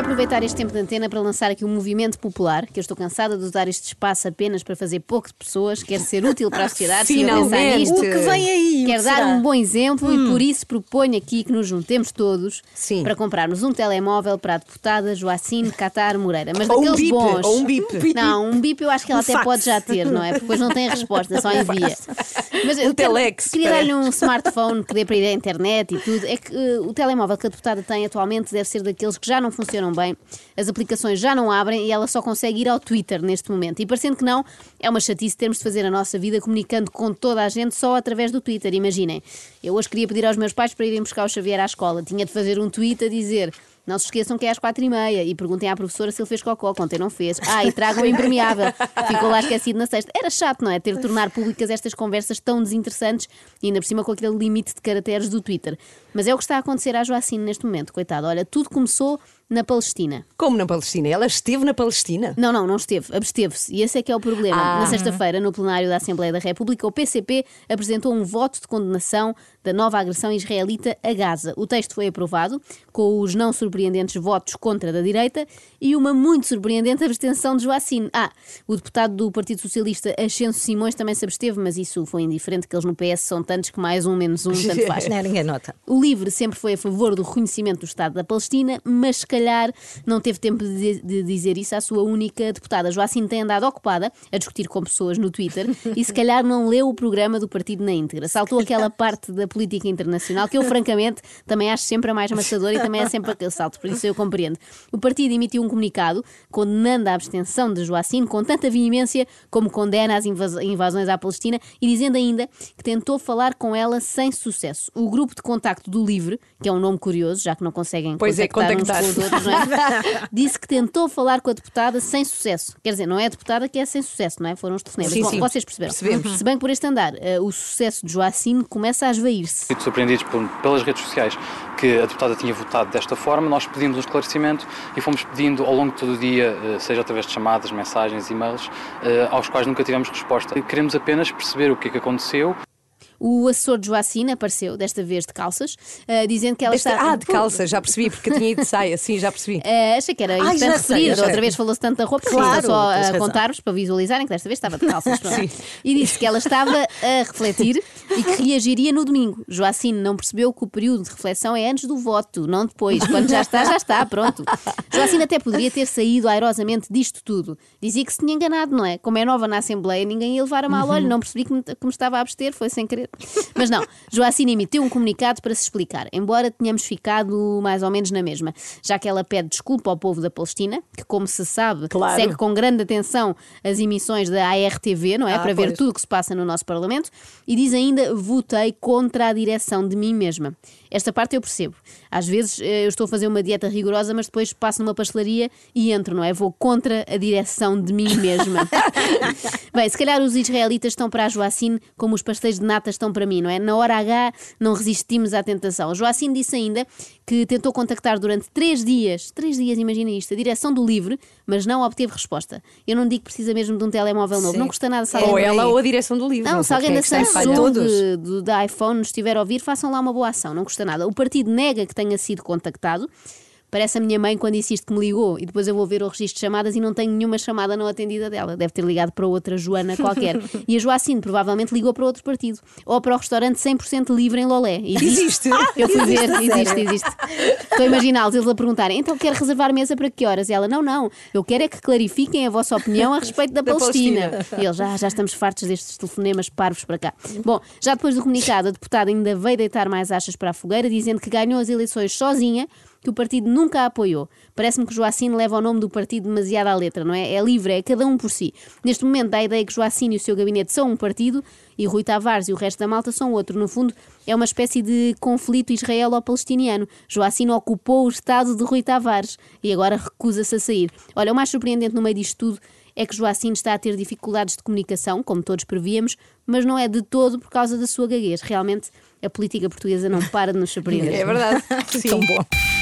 aproveitar este tempo de antena para lançar aqui um movimento popular, que eu estou cansada de usar este espaço apenas para fazer pouco de pessoas, quero ser útil para a sociedade, Finalmente. nisto. O que vem aí? Quero O que dar será? um bom exemplo e por isso proponho aqui que nos juntemos todos Sim. para comprarmos um telemóvel para a deputada Joacine Catar Moreira. Mas Ou um bip, bons. ou um bip. Não, um bip eu acho que ela Um até fax. pode já ter, não é? Porque depois não tem a resposta, só envia. Mas quero- telex, queria dar-lhe um smartphone que dê para ir à internet e tudo. É que eh, o telemóvel que a deputada tem atualmente deve ser daqueles que já não funcionam bem, as aplicações já não abrem e ela só consegue ir ao Twitter neste momento. E parecendo que não, é uma chatice termos de fazer a nossa vida comunicando com toda a gente só através do Twitter. Imaginem, eu hoje queria pedir aos meus pais para irem buscar o Xavier à escola. Tinha de fazer um tweet a dizer. Não se esqueçam que é às quatro e meia e perguntem à professora se ele fez cocó, ontem não fez. Ah, e tragam o impermeável. Ficou lá esquecido na sexta. Era chato, não é? Ter de tornar públicas estas conversas tão desinteressantes e ainda por cima com aquele limite de caracteres do Twitter. Mas é o que está a acontecer à Joacine neste momento, coitado. Olha, tudo começou na Palestina. Como na Palestina? Ela esteve na Palestina? Não, não, não esteve, absteve-se. E esse é que é o problema. Ah. Na sexta-feira, no plenário da Assembleia da República, o PCP apresentou um voto de condenação da nova agressão israelita a Gaza. O texto foi aprovado, com os não surpreendentes votos contra da direita e uma muito surpreendente abstenção de Joacine. Ah, o deputado do Partido Socialista, Ascenso Simões, também se absteve, mas isso foi indiferente, que eles no PS são tantos que mais um, menos um, tanto faz. Não, ninguém nota. O LIVRE sempre foi a favor do reconhecimento do Estado da Palestina, mas se calhar não teve tempo de, de dizer isso à sua única deputada. Joacine tem andado ocupada a discutir com pessoas no Twitter e se calhar não leu o programa do partido na íntegra. Saltou aquela parte da política internacional que eu, francamente, também acho sempre a mais amassadora e também é sempre aquele salto, por isso eu compreendo. O partido emitiu um comunicado condenando a abstenção de Joacine com tanta veemência como condena as invas- invasões à Palestina e dizendo ainda que tentou falar com ela sem sucesso. O grupo de contacto do LIVRE, que é um nome curioso, já que não conseguem Pois é, contactar, contactar. uns não é? disse que tentou falar com a deputada sem sucesso. Quer dizer, não é a deputada que é sem sucesso, não é? Foram os telefonemas. Sim, Bom, sim. vocês perceberam. Percebemos. Se bem que por este andar, eh, o sucesso de Joacine começa a esvair-se. sido surpreendidos por- pelas redes sociais que a deputada tinha votado desta forma, nós pedimos um esclarecimento e fomos pedindo ao longo de todo o dia, eh, seja através de chamadas, mensagens, e-mails, eh, aos quais nunca tivemos resposta. Queremos apenas perceber o que é que aconteceu O assessor de Joacine apareceu, desta vez de calças, eh, dizendo que ela Esta- está. Ah, de calça, já percebi, porque tinha ido de saia, sim, já percebi. Eh, achei que era importante já sei, referir. sei. Outra vez falou-se tanto da roupa, Claro, só a contar-vos para visualizarem que desta vez estava de calças. Sim. E disse que ela estava a refletir e que reagiria no domingo. Joacine não percebeu que o período de reflexão é antes do voto, não depois. Quando já está, já está, pronto. Joacine até poderia ter saído airosamente disto tudo. Dizia que se tinha enganado, não é? Como é nova na Assembleia, ninguém ia levar a mal. Olha, não percebi que me, que me estava a abster, foi sem querer. Mas não, Joacine emitiu um comunicado para se explicar, embora tenhamos ficado mais ou menos na mesma, já que ela pede desculpa ao povo da Palestina, que, como se sabe, Claro. segue com grande atenção as emissões da ARTV, não é? Ah, para ver pois. tudo o que se passa no nosso Parlamento, e diz ainda: votei contra a direção de mim mesma. Esta parte eu percebo. Às vezes eh, eu estou a fazer uma dieta rigorosa, mas depois passo numa pastelaria e entro, não é? Vou contra a direção de mim mesma. Bem, se calhar os israelitas estão para a Joacine como os pastéis de nata estão para mim, não é? Na hora H não resistimos à tentação. A Joacine disse ainda que tentou contactar durante três dias, três dias, imagina isto, a direção do Livre, mas não obteve resposta. Eu não digo que precisa mesmo de um telemóvel novo, Sim. não custa nada se É alguém Ou ela ou a direção do livro. não, se sei alguém é da falha. Samsung, de- do- da iPhone nos estiver a ouvir, façam lá uma boa ação, não custa nada. O partido nega que tenha sido contactado. Parece a minha mãe quando insiste que me ligou e depois eu vou ver o registro de chamadas e não tenho nenhuma chamada não atendida dela. Deve ter ligado para outra Joana qualquer. e a Joacine provavelmente ligou para outro partido. Ou para o restaurante 100% livre em Lolé. Existe? Eu fui ver, Existe, existe. Estou a imaginá-los, eles a perguntarem, então quer reservar mesa para que horas? E ela, não, não, eu quero é que clarifiquem a vossa opinião a respeito da, Da Palestina. Palestina. E eles, já, já estamos fartos destes telefonemas parvos para cá. Bom, já depois do comunicado, a deputada ainda veio deitar mais achas para a fogueira, dizendo que ganhou as eleições sozinha, que o partido nunca a apoiou. Parece-me que Joacine leva o nome do partido demasiado à letra, não é? É livre, é cada um por si. Neste momento dá a ideia que Joacine e o seu gabinete são um partido e Rui Tavares e o resto da malta são outro. No fundo, é uma espécie de conflito israelo-palestiniano. Joacine ocupou o estado de Rui Tavares e agora recusa-se a sair. Olha, o mais surpreendente no meio disto tudo é que Joacine está a ter dificuldades de comunicação, como todos prevíamos, mas não é de todo por causa da sua gaguez. Realmente, a política portuguesa não para de nos surpreender. É verdade. Sim. Tão bom.